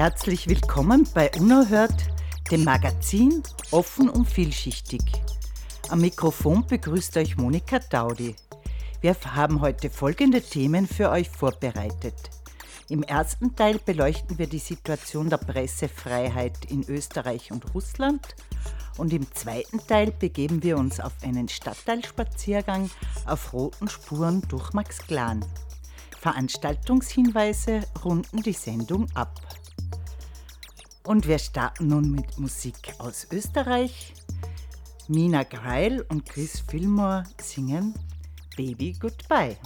Herzlich willkommen bei Unerhört, dem Magazin offen und vielschichtig. Am Mikrofon begrüßt euch Monika Daudi. Wir haben heute folgende Themen für euch vorbereitet. Im ersten Teil beleuchten wir die Situation der Pressefreiheit in Österreich und Russland und im zweiten Teil begeben wir uns auf einen Stadtteilspaziergang auf roten Spuren durch Max Glan. Veranstaltungshinweise runden die Sendung ab. Und wir starten nun mit Musik aus Österreich. Mina Greil und Chris Fillmore singen Baby Goodbye.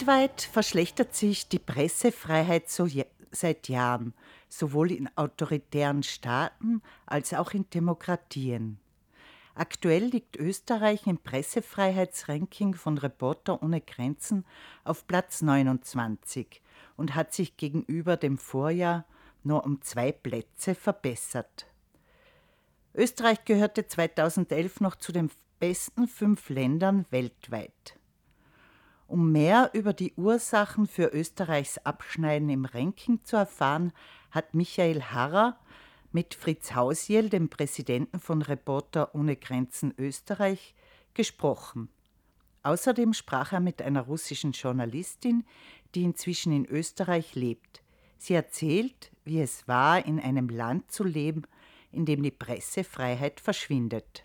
Weltweit verschlechtert sich die Pressefreiheit so seit Jahren, sowohl in autoritären Staaten als auch in Demokratien. Aktuell liegt Österreich im Pressefreiheitsranking von Reporter ohne Grenzen auf Platz 29 und hat sich gegenüber dem Vorjahr nur um zwei Plätze verbessert. Österreich gehörte 2011 noch zu den besten fünf Ländern weltweit. Um mehr über die Ursachen für Österreichs Abschneiden im Ranking zu erfahren, hat Michael Harrer mit Fritz Hausiel, dem Präsidenten von Reporter ohne Grenzen Österreich, gesprochen. Außerdem sprach er mit einer russischen Journalistin, die inzwischen in Österreich lebt. Sie erzählt, wie es war, in einem Land zu leben, in dem die Pressefreiheit verschwindet.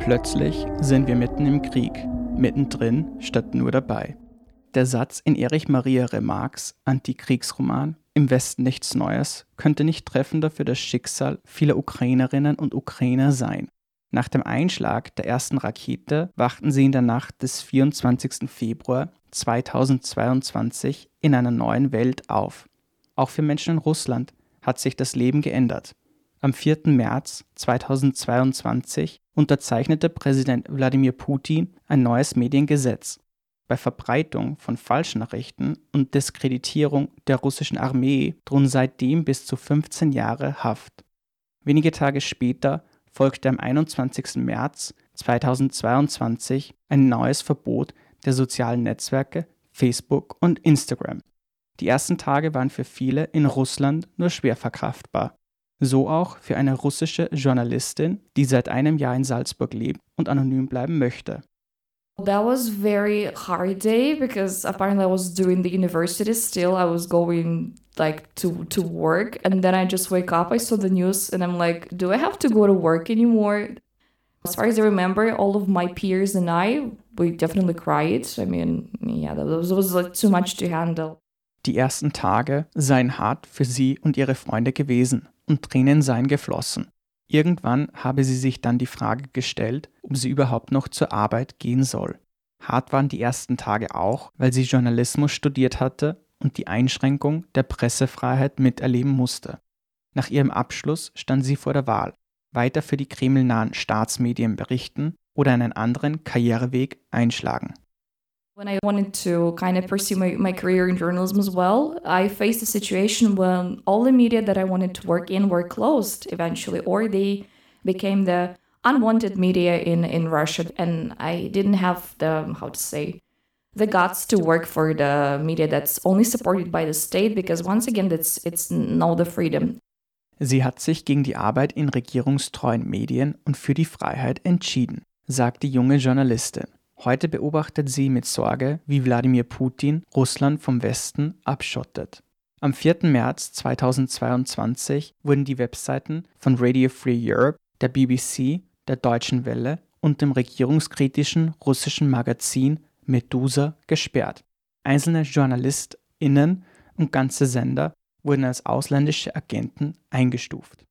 Plötzlich sind wir mitten im Krieg, mittendrin statt nur dabei. Der Satz in Erich Maria Remarques Antikriegsroman Im Westen nichts Neues könnte nicht treffender für das Schicksal vieler Ukrainerinnen und Ukrainer sein. Nach dem Einschlag der ersten Rakete wachten sie in der Nacht des 24. Februar 2022 in einer neuen Welt auf. Auch für Menschen in Russland hat sich das Leben geändert. Am 4. März 2022 unterzeichnete Präsident Wladimir Putin ein neues Mediengesetz. Bei Verbreitung von Falschnachrichten und Diskreditierung der russischen Armee drohen seitdem bis zu 15 Jahre Haft. Wenige Tage später folgte am 21. März 2022 ein neues Verbot der sozialen Netzwerke Facebook und Instagram. Die ersten Tage waren für viele in Russland nur schwer verkraftbar. So auch für eine russische Journalistin, die seit einem Jahr in Salzburg lebt und anonym bleiben möchte. That was very hard day because apparently I was doing the university still. I was going like to to work and then I just wake up, I saw the news and I'm like, do I have to go to work anymore? As far as I remember, all of my peers and I, we definitely cried. I mean, yeah, that was, was like too much to handle. Die ersten Tage seien hart für sie und ihre Freunde gewesen und Tränen seien geflossen. Irgendwann habe sie sich dann die Frage gestellt, ob sie überhaupt noch zur Arbeit gehen soll. Hart waren die ersten Tage auch, weil sie Journalismus studiert hatte und die Einschränkung der Pressefreiheit miterleben musste. Nach ihrem Abschluss stand sie vor der Wahl, weiter für die kremlnahen Staatsmedien berichten oder einen anderen Karriereweg einschlagen. When I wanted to kind of pursue my, my career in journalism as well, I faced a situation when all the media that I wanted to work in were closed eventually, or they became the unwanted media in, in Russia. And I didn't have the, how to say, the guts to work for the media that's only supported by the state because once again, that's, it's no the freedom. Sie hat sich gegen die Arbeit in regierungstreuen Medien und für die Freiheit entschieden, sagt die junge Journalistin. Heute beobachtet sie mit Sorge, wie Wladimir Putin Russland vom Westen abschottet. Am 4. März 2022 wurden die Webseiten von Radio Free Europe, der BBC, der Deutschen Welle und dem regierungskritischen russischen Magazin Medusa gesperrt. Einzelne JournalistInnen und ganze Sender wurden als ausländische Agenten eingestuft.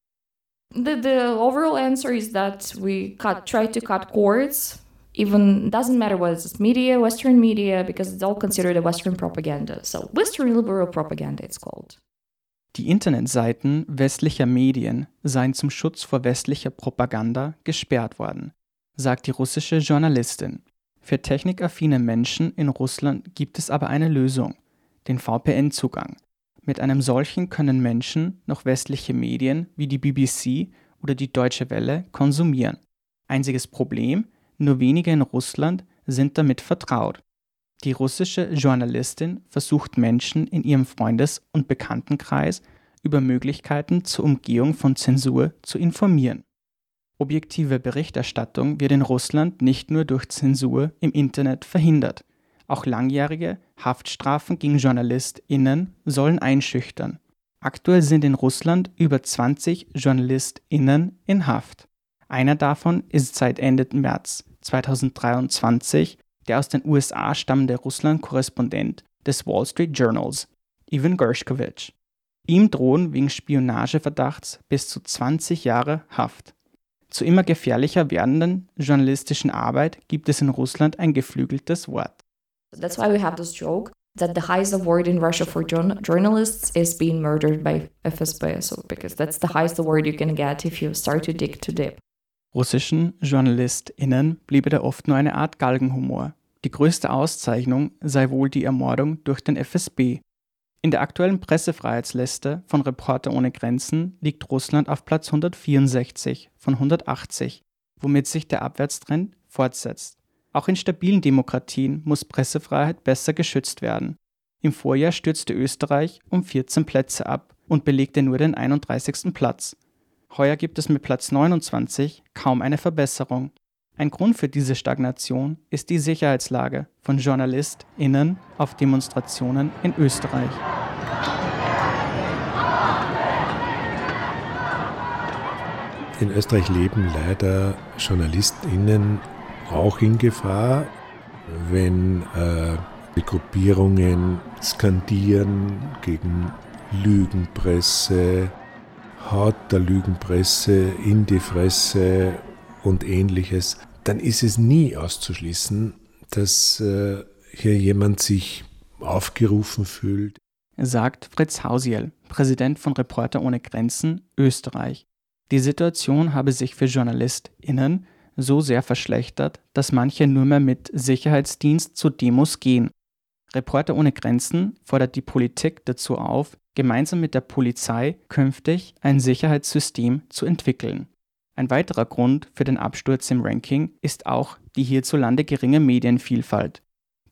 The, the overall answer is that we cut, try to cut cords even doesn't matter whether it's media, Western media, because it's all considered a Western propaganda. So Western liberal propaganda, it's called. Die Internetseiten westlicher Medien seien zum Schutz vor westlicher Propaganda gesperrt worden, sagt die russische Journalistin. Für technikaffine Menschen in Russland gibt es aber eine Lösung, den VPN-Zugang. Mit einem solchen können Menschen noch westliche Medien wie die BBC oder die Deutsche Welle konsumieren. Einziges Problem, nur wenige in Russland sind damit vertraut. Die russische Journalistin versucht Menschen in ihrem Freundes- und Bekanntenkreis über Möglichkeiten zur Umgehung von Zensur zu informieren. Objektive Berichterstattung wird in Russland nicht nur durch Zensur im Internet verhindert. Auch langjährige Haftstrafen gegen JournalistInnen sollen einschüchtern. Aktuell sind in Russland über 20 JournalistInnen in Haft. Einer davon ist seit Ende März 2023 der aus den USA stammende Russland-Korrespondent des Wall Street Journals, Ivan Gershkovich. Ihm drohen wegen Spionageverdachts bis zu 20 Jahre Haft. Zu immer gefährlicher werdenden journalistischen Arbeit gibt es in Russland ein geflügeltes Wort. That's why we have this joke that the highest award in Russia for journalists is being murdered by FSB. So because that's the highest award you can get if you start to dig too deep. Russischen JournalistInnen bliebe da oft nur eine Art Galgenhumor. Die größte Auszeichnung sei wohl die Ermordung durch den FSB. In der aktuellen Pressefreiheitsliste von Reporter ohne Grenzen liegt Russland auf Platz 164 von 180. womit sich der Abwärtstrend fortsetzt. Auch in stabilen Demokratien muss Pressefreiheit besser geschützt werden. Im Vorjahr stürzte Österreich um 14 Plätze ab und belegte nur den 31. Platz. Heuer gibt es mit Platz 29 kaum eine Verbesserung. Ein Grund für diese Stagnation ist die Sicherheitslage von JournalistInnen auf Demonstrationen in Österreich. In Österreich leben leider JournalistInnen auch in Gefahr, wenn äh, die Gruppierungen skandieren gegen Lügenpresse, Haut der Lügenpresse in die Fresse und ähnliches, dann ist es nie auszuschließen, dass äh, hier jemand sich aufgerufen fühlt. Sagt Fritz Hausiel, Präsident von Reporter ohne Grenzen Österreich. Die Situation habe sich für JournalistInnen so sehr verschlechtert, dass manche nur mehr mit Sicherheitsdienst zu Demos gehen. Reporter ohne Grenzen fordert die Politik dazu auf, gemeinsam mit der Polizei künftig ein Sicherheitssystem zu entwickeln. Ein weiterer Grund für den Absturz im Ranking ist auch die hierzulande geringe Medienvielfalt.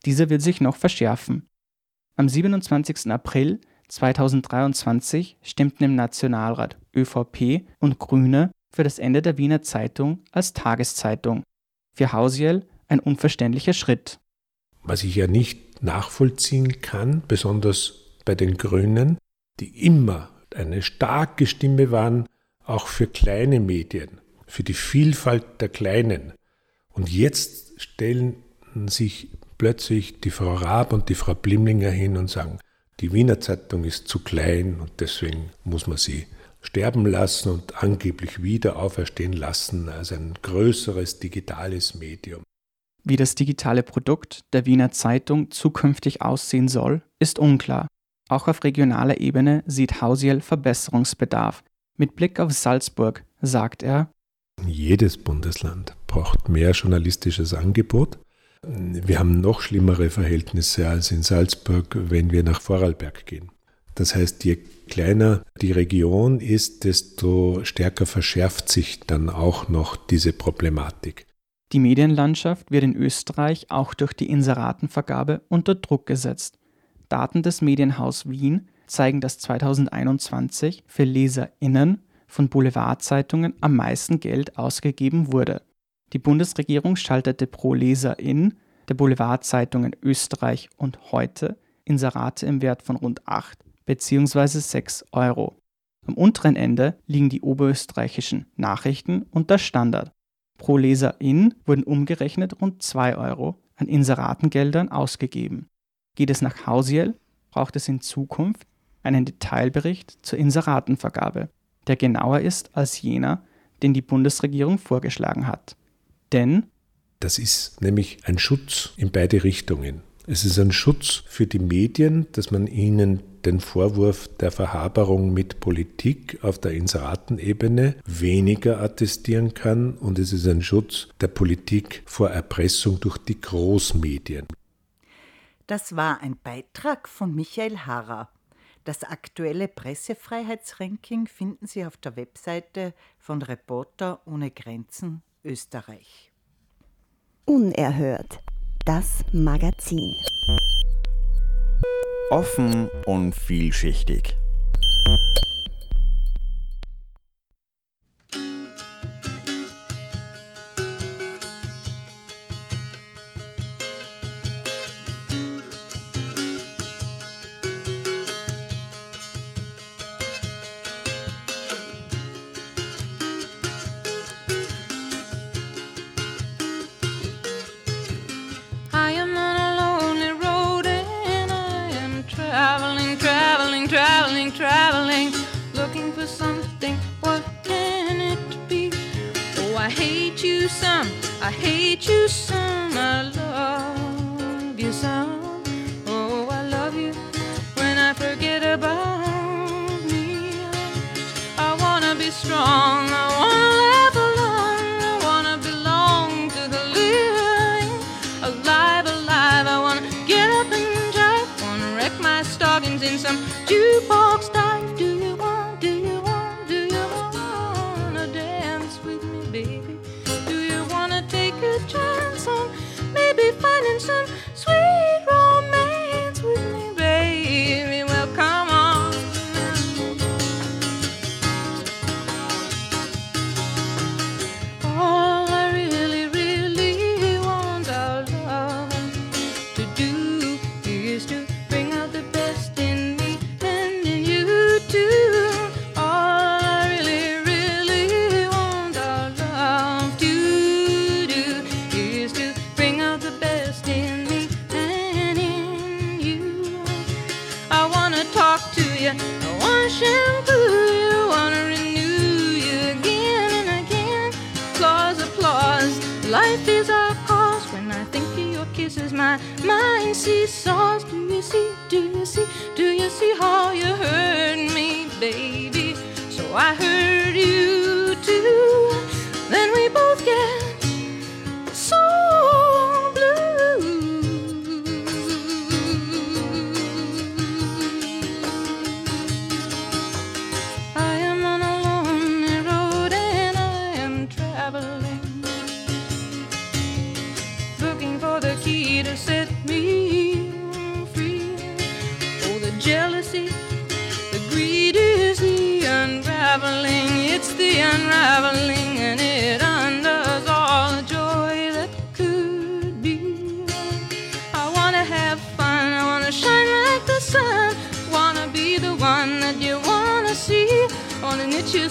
Diese wird sich noch verschärfen. Am 27. April 2023 stimmten im Nationalrat ÖVP und Grüne für das Ende der Wiener Zeitung als Tageszeitung. Für Hausiel ein unverständlicher Schritt. Was ich ja nicht nachvollziehen kann, besonders bei den Grünen, die immer eine starke Stimme waren, auch für kleine Medien, für die Vielfalt der Kleinen. Und jetzt stellen sich plötzlich die Frau Raab und die Frau Blimlinger hin und sagen, die Wiener Zeitung ist zu klein und deswegen muss man sie sterben lassen und angeblich wieder auferstehen lassen als ein größeres digitales Medium. Wie das digitale Produkt der Wiener Zeitung zukünftig aussehen soll, ist unklar. Auch auf regionaler Ebene sieht Hausiel Verbesserungsbedarf. Mit Blick auf Salzburg sagt er, jedes Bundesland braucht mehr journalistisches Angebot. Wir haben noch schlimmere Verhältnisse als in Salzburg, wenn wir nach Vorarlberg gehen. Das heißt, je kleiner die Region ist, desto stärker verschärft sich dann auch noch diese Problematik. Die Medienlandschaft wird in Österreich auch durch die Inseratenvergabe unter Druck gesetzt. Daten des Medienhaus Wien zeigen, dass 2021 für LeserInnen von Boulevardzeitungen am meisten Geld ausgegeben wurde. Die Bundesregierung schaltete pro Leserin der Boulevardzeitungen Österreich und heute Inserate im Wert von rund 8 bzw. 6 Euro. Am unteren Ende liegen die oberösterreichischen Nachrichten und der Standard. Pro Leserin wurden umgerechnet rund 2 Euro an Inseratengeldern ausgegeben. Geht es nach Hausiel, braucht es in Zukunft einen Detailbericht zur Inseratenvergabe, der genauer ist als jener, den die Bundesregierung vorgeschlagen hat. Denn das ist nämlich ein Schutz in beide Richtungen. Es ist ein Schutz für die Medien, dass man ihnen den Vorwurf der Verhaberung mit Politik auf der Inseratenebene weniger attestieren kann und es ist ein Schutz der Politik vor Erpressung durch die Großmedien. Das war ein Beitrag von Michael Harrer. Das aktuelle Pressefreiheitsranking finden Sie auf der Webseite von Reporter ohne Grenzen Österreich. Unerhört. Das Magazin. Offen und vielschichtig. Strong, my mind seesaws. Do you see, do you see, do you see how you hurt me, baby? So I hurt you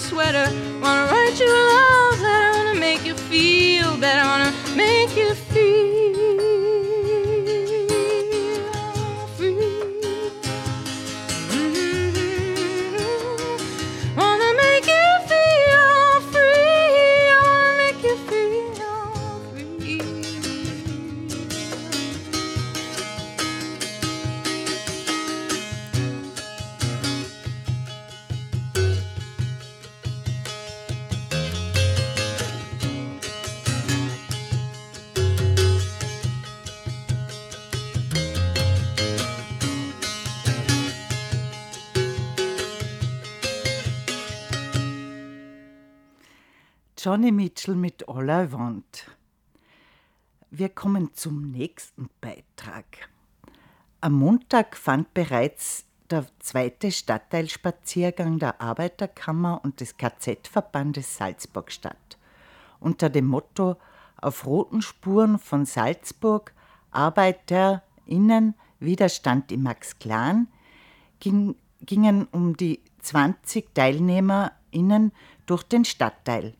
sweater, wanna write you a love letter, wanna make you feel better, wanna Johnny Mitchell mit All I Want. Wir kommen zum nächsten Beitrag. Am Montag fand bereits der zweite Stadtteilspaziergang der Arbeiterkammer und des KZ-Verbandes Salzburg statt. Unter dem Motto Auf roten Spuren von Salzburg, ArbeiterInnen, Widerstand im Max-Klan ging, gingen um die 20 TeilnehmerInnen durch den Stadtteil.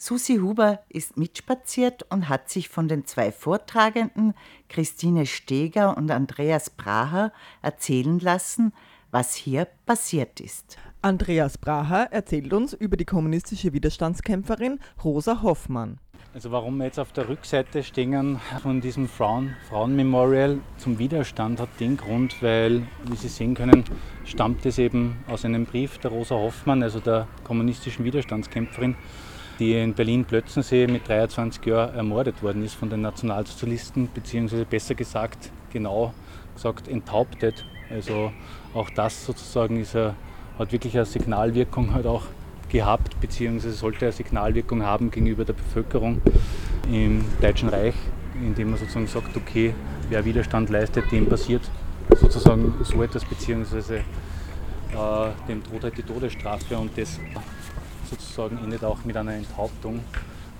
Susi Huber ist mitspaziert und hat sich von den zwei Vortragenden, Christine Steger und Andreas Braher, erzählen lassen, was hier passiert ist. Andreas Braher erzählt uns über die kommunistische Widerstandskämpferin Rosa Hoffmann. Also warum wir jetzt auf der Rückseite stehen von diesem Frauen, Frauenmemorial zum Widerstand hat den Grund, weil, wie Sie sehen können, stammt es eben aus einem Brief der Rosa Hoffmann, also der kommunistischen Widerstandskämpferin, die in Berlin-Plötzensee mit 23 Jahren ermordet worden ist von den Nationalsozialisten, beziehungsweise besser gesagt, genau gesagt, enthauptet. Also auch das sozusagen ist a, hat wirklich eine Signalwirkung halt auch gehabt, beziehungsweise sollte eine Signalwirkung haben gegenüber der Bevölkerung im Deutschen Reich, indem man sozusagen sagt, okay, wer Widerstand leistet, dem passiert sozusagen so etwas, beziehungsweise äh, dem droht halt die Todesstrafe und das sozusagen endet auch mit einer Enthauptung.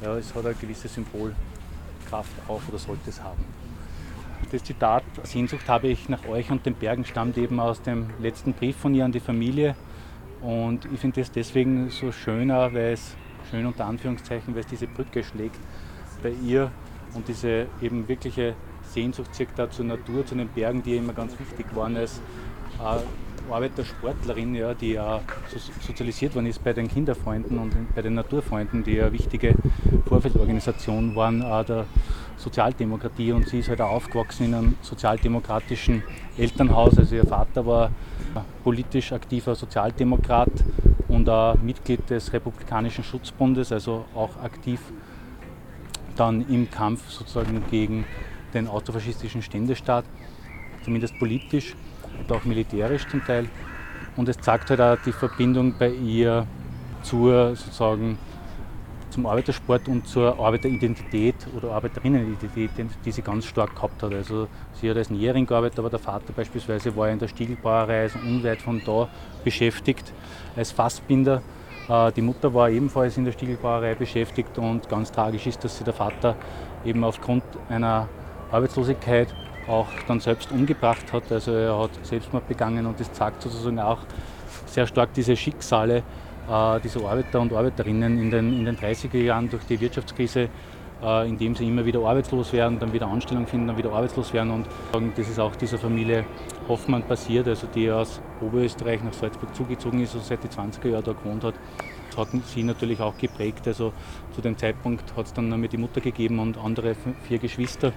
Ja, es hat eine gewisse Symbolkraft auch oder sollte es haben. Das Zitat Sehnsucht habe ich nach euch und den Bergen stammt eben aus dem letzten Brief von ihr an die Familie. Und ich finde das deswegen so schöner, weil es schön unter Anführungszeichen, weil es diese Brücke schlägt bei ihr und diese eben wirkliche Sehnsucht circa zur Natur, zu den Bergen, die immer ganz wichtig waren äh, Arbeitersportlerin, ja, die ja so sozialisiert worden ist bei den Kinderfreunden und bei den Naturfreunden, die ja wichtige Vorfeldorganisation waren der Sozialdemokratie und sie ist halt auch aufgewachsen in einem sozialdemokratischen Elternhaus. Also ihr Vater war politisch aktiver Sozialdemokrat und auch Mitglied des Republikanischen Schutzbundes, also auch aktiv dann im Kampf sozusagen gegen den autofaschistischen Ständestaat, zumindest politisch und auch militärisch zum Teil. Und es zeigt halt auch die Verbindung bei ihr zur sozusagen zum Arbeitersport und zur Arbeiteridentität oder Arbeiterinnenidentität, die sie ganz stark gehabt hat. Also sie hat als Näherin gearbeitet, aber der Vater beispielsweise war in der Stiegelbrauerei, also unweit von da beschäftigt als Fassbinder. Äh, Die Mutter war ebenfalls in der Stiegelbrauerei beschäftigt und ganz tragisch ist, dass sie der Vater eben aufgrund einer Arbeitslosigkeit auch dann selbst umgebracht hat. Also er hat Selbstmord begangen und das zeigt sozusagen auch sehr stark diese Schicksale äh, dieser Arbeiter und Arbeiterinnen in den, in den 30er Jahren durch die Wirtschaftskrise, äh, indem sie immer wieder arbeitslos werden, dann wieder Anstellung finden, dann wieder arbeitslos werden. Und das ist auch dieser Familie Hoffmann passiert, also die aus Oberösterreich nach Salzburg zugezogen ist und seit die 20er Jahren da gewohnt hat. Das hat sie natürlich auch geprägt. Also zu dem Zeitpunkt hat es dann noch die Mutter gegeben und andere vier Geschwister,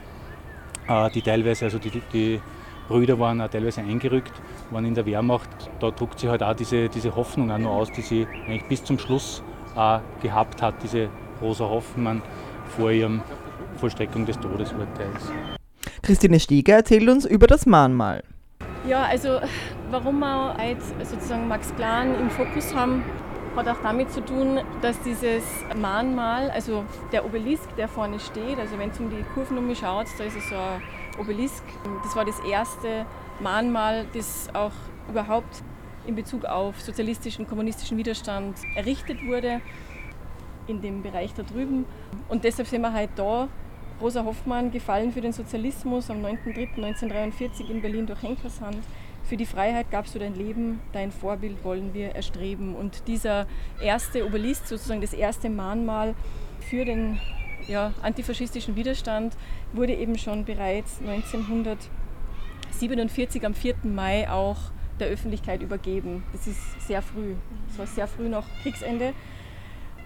die teilweise, also die, die Brüder waren auch teilweise eingerückt, waren in der Wehrmacht. Da druckt sie halt auch diese, diese Hoffnung auch noch aus, die sie eigentlich bis zum Schluss auch gehabt hat, diese Rosa Hoffmann vor ihrem Vollstreckung des Todesurteils. Christine Steger erzählt uns über das Mahnmal. Ja, also warum wir jetzt sozusagen Max Plan im Fokus haben, hat auch damit zu tun, dass dieses Mahnmal, also der Obelisk, der vorne steht, also wenn es um die Kurven schaut, da ist es so ein Obelisk. Das war das erste Mahnmal, das auch überhaupt in Bezug auf sozialistischen, kommunistischen Widerstand errichtet wurde, in dem Bereich da drüben. Und deshalb sind wir heute da. Rosa Hoffmann, gefallen für den Sozialismus am 9.3.1943 in Berlin durch Henkershand. Für die Freiheit gabst du dein Leben, dein Vorbild wollen wir erstreben. Und dieser erste Obelisk, sozusagen das erste Mahnmal für den ja, antifaschistischen Widerstand, wurde eben schon bereits 1947 am 4. Mai auch der Öffentlichkeit übergeben. Das ist sehr früh. Das war sehr früh nach Kriegsende.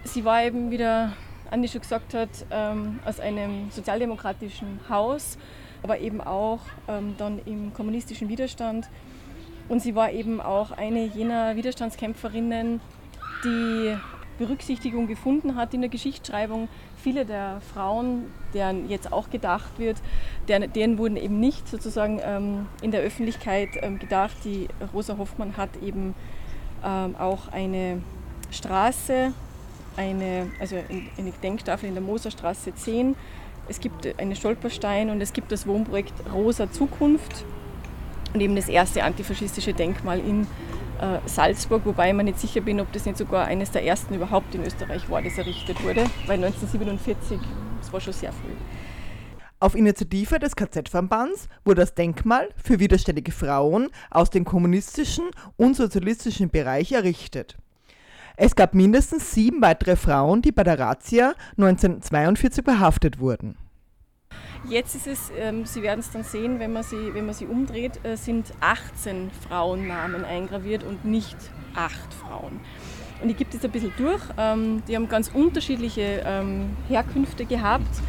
Sie war eben, wie der Andi schon gesagt hat, ähm, aus einem sozialdemokratischen Haus, aber eben auch ähm, dann im kommunistischen Widerstand. Und sie war eben auch eine jener Widerstandskämpferinnen, die Berücksichtigung gefunden hat in der Geschichtsschreibung. Viele der Frauen, deren jetzt auch gedacht wird, deren, deren wurden eben nicht sozusagen ähm, in der Öffentlichkeit ähm, gedacht. Die Rosa Hoffmann hat eben ähm, auch eine Straße, eine, also eine Gedenktafel in der Moserstraße 10. Es gibt einen Stolperstein und es gibt das Wohnprojekt Rosa Zukunft und eben das erste antifaschistische Denkmal in äh, Salzburg, wobei ich mir nicht sicher bin, ob das nicht sogar eines der ersten überhaupt in Österreich war, das errichtet wurde, weil 1947, das war schon sehr früh. Auf Initiative des KZ-Verbands wurde das Denkmal für widerständige Frauen aus dem kommunistischen und sozialistischen Bereich errichtet. Es gab mindestens sieben weitere Frauen, die bei der Razzia 1942 verhaftet wurden. Jetzt ist es, ähm, Sie werden es dann sehen, wenn man sie, wenn man sie umdreht, äh, sind 18 Frauennamen eingraviert und nicht acht Frauen. Und ich gebe das ein bisschen durch. Ähm, die haben ganz unterschiedliche ähm, Herkünfte gehabt,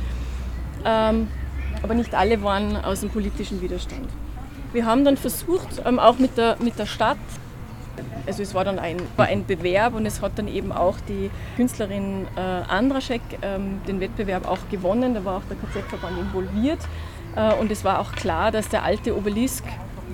ähm, aber nicht alle waren aus dem politischen Widerstand. Wir haben dann versucht, ähm, auch mit der, mit der Stadt also es war dann ein, war ein Bewerb und es hat dann eben auch die Künstlerin äh, Andraschek ähm, den Wettbewerb auch gewonnen. Da war auch der KZ-Verband involviert. Äh, und es war auch klar, dass der alte Obelisk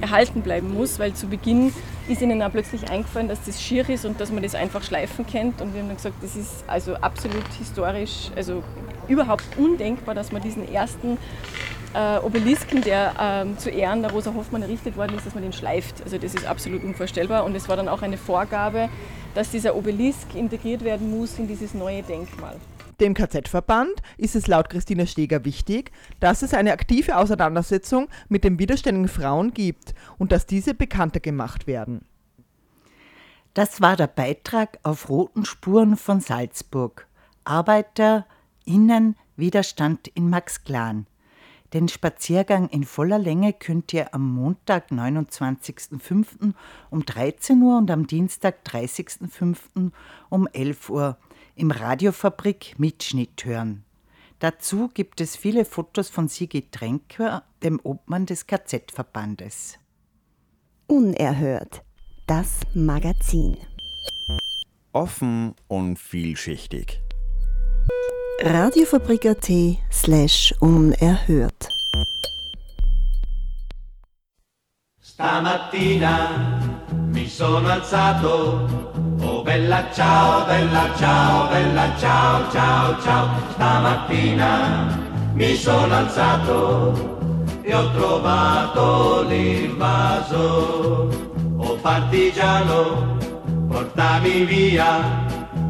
erhalten bleiben muss, weil zu Beginn ist ihnen auch plötzlich eingefallen, dass das schier ist und dass man das einfach schleifen kennt. Und wir haben dann gesagt, das ist also absolut historisch, also überhaupt undenkbar, dass man diesen ersten äh, Obelisken, der ähm, zu Ehren der Rosa Hoffmann errichtet worden ist, dass man den schleift. Also das ist absolut unvorstellbar und es war dann auch eine Vorgabe, dass dieser Obelisk integriert werden muss in dieses neue Denkmal. Dem KZ-Verband ist es laut Christina Steger wichtig, dass es eine aktive Auseinandersetzung mit den widerständigen Frauen gibt und dass diese bekannter gemacht werden. Das war der Beitrag auf Roten Spuren von Salzburg. ArbeiterInnen Widerstand in Max Klan. Den Spaziergang in voller Länge könnt ihr am Montag, 29.05. um 13 Uhr und am Dienstag, 30.05. um 11 Uhr im Radiofabrik Mitschnitt hören. Dazu gibt es viele Fotos von Sigi Tränker, dem Obmann des KZ-Verbandes. Unerhört. Das Magazin. Offen und vielschichtig. Radiofabrik.at slash unerhört. Stamattina mi sono alzato, oh bella ciao, bella ciao, bella ciao, ciao, ciao. Stamattina mi sono alzato e ho trovato l'invaso, oh partigiano, portami via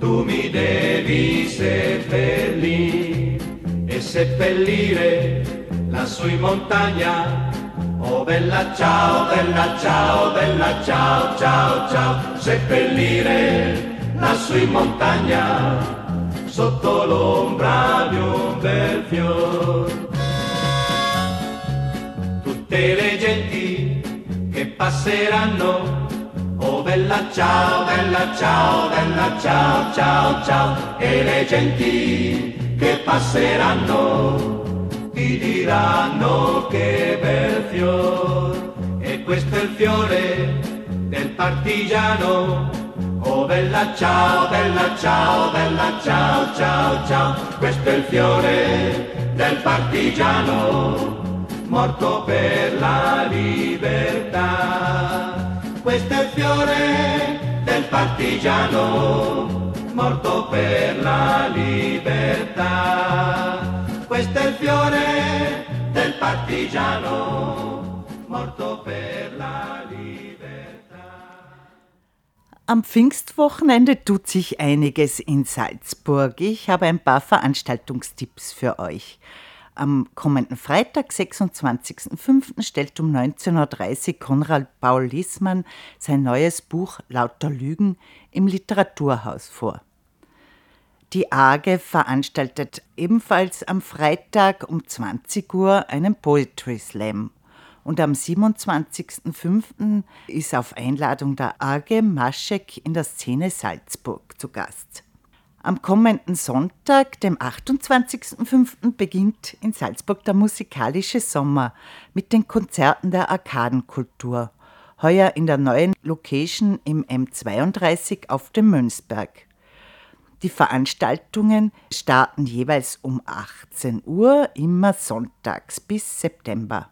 tu mi devi seppellire e seppellire lassù in montagna. Oh bella ciao, bella ciao, bella ciao, ciao, ciao, seppellire lassù in montagna sotto l'ombra di un bel fior. Tutte le genti che passeranno bella ciao, bella ciao, bella ciao, ciao, ciao, e le genti che passeranno ti diranno che bel fior, e questo è il fiore del partigiano. Oh bella ciao, bella ciao, bella ciao, ciao, ciao, questo è il fiore del partigiano, morto per la libertà. Fiore del partigiano, morto per la libertà. Questo è il fiore del partigiano, morto per la libertà. Am Pfingstwochenende tut sich einiges in Salzburg. Ich habe ein paar Veranstaltungstipps für euch. Am kommenden Freitag, 26.05., stellt um 19.30 Uhr Konrad Paul Liesmann sein neues Buch Lauter Lügen im Literaturhaus vor. Die AGE veranstaltet ebenfalls am Freitag um 20 Uhr einen Poetry Slam. Und am 27.05. ist auf Einladung der AGE Maschek in der Szene Salzburg zu Gast. Am kommenden Sonntag, dem 28.05., beginnt in Salzburg der musikalische Sommer mit den Konzerten der Arkadenkultur. Heuer in der neuen Location im M32 auf dem Mönchsberg. Die Veranstaltungen starten jeweils um 18 Uhr, immer sonntags bis September.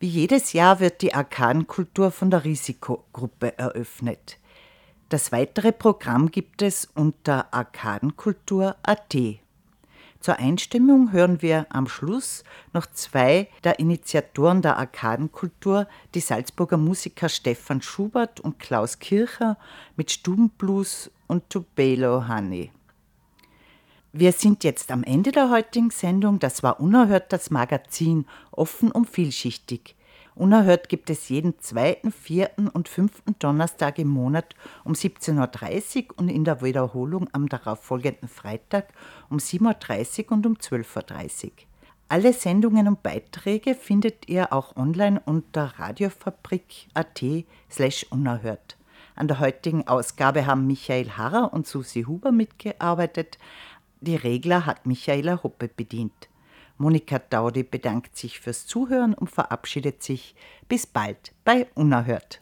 Wie jedes Jahr wird die Arkadenkultur von der Risikogruppe eröffnet. Das weitere Programm gibt es unter arkadenkultur.at. Zur Einstimmung hören wir am Schluss noch zwei der Initiatoren der Arkadenkultur, die Salzburger Musiker Stefan Schubert und Klaus Kircher mit Stubenblues und Tubelo Honey. Wir sind jetzt am Ende der heutigen Sendung. Das war Unerhört das Magazin, offen und vielschichtig. Unerhört gibt es jeden zweiten, vierten und fünften Donnerstag im Monat um 17.30 Uhr und in der Wiederholung am darauffolgenden Freitag um 7.30 Uhr und um 12.30 Uhr. Alle Sendungen und Beiträge findet ihr auch online unter radiofabrik.at slash unerhört. An der heutigen Ausgabe haben Michael Harrer und Susi Huber mitgearbeitet. Die Regler hat Michaela Hoppe bedient. Monika Daudi bedankt sich fürs Zuhören und verabschiedet sich. Bis bald bei Unerhört.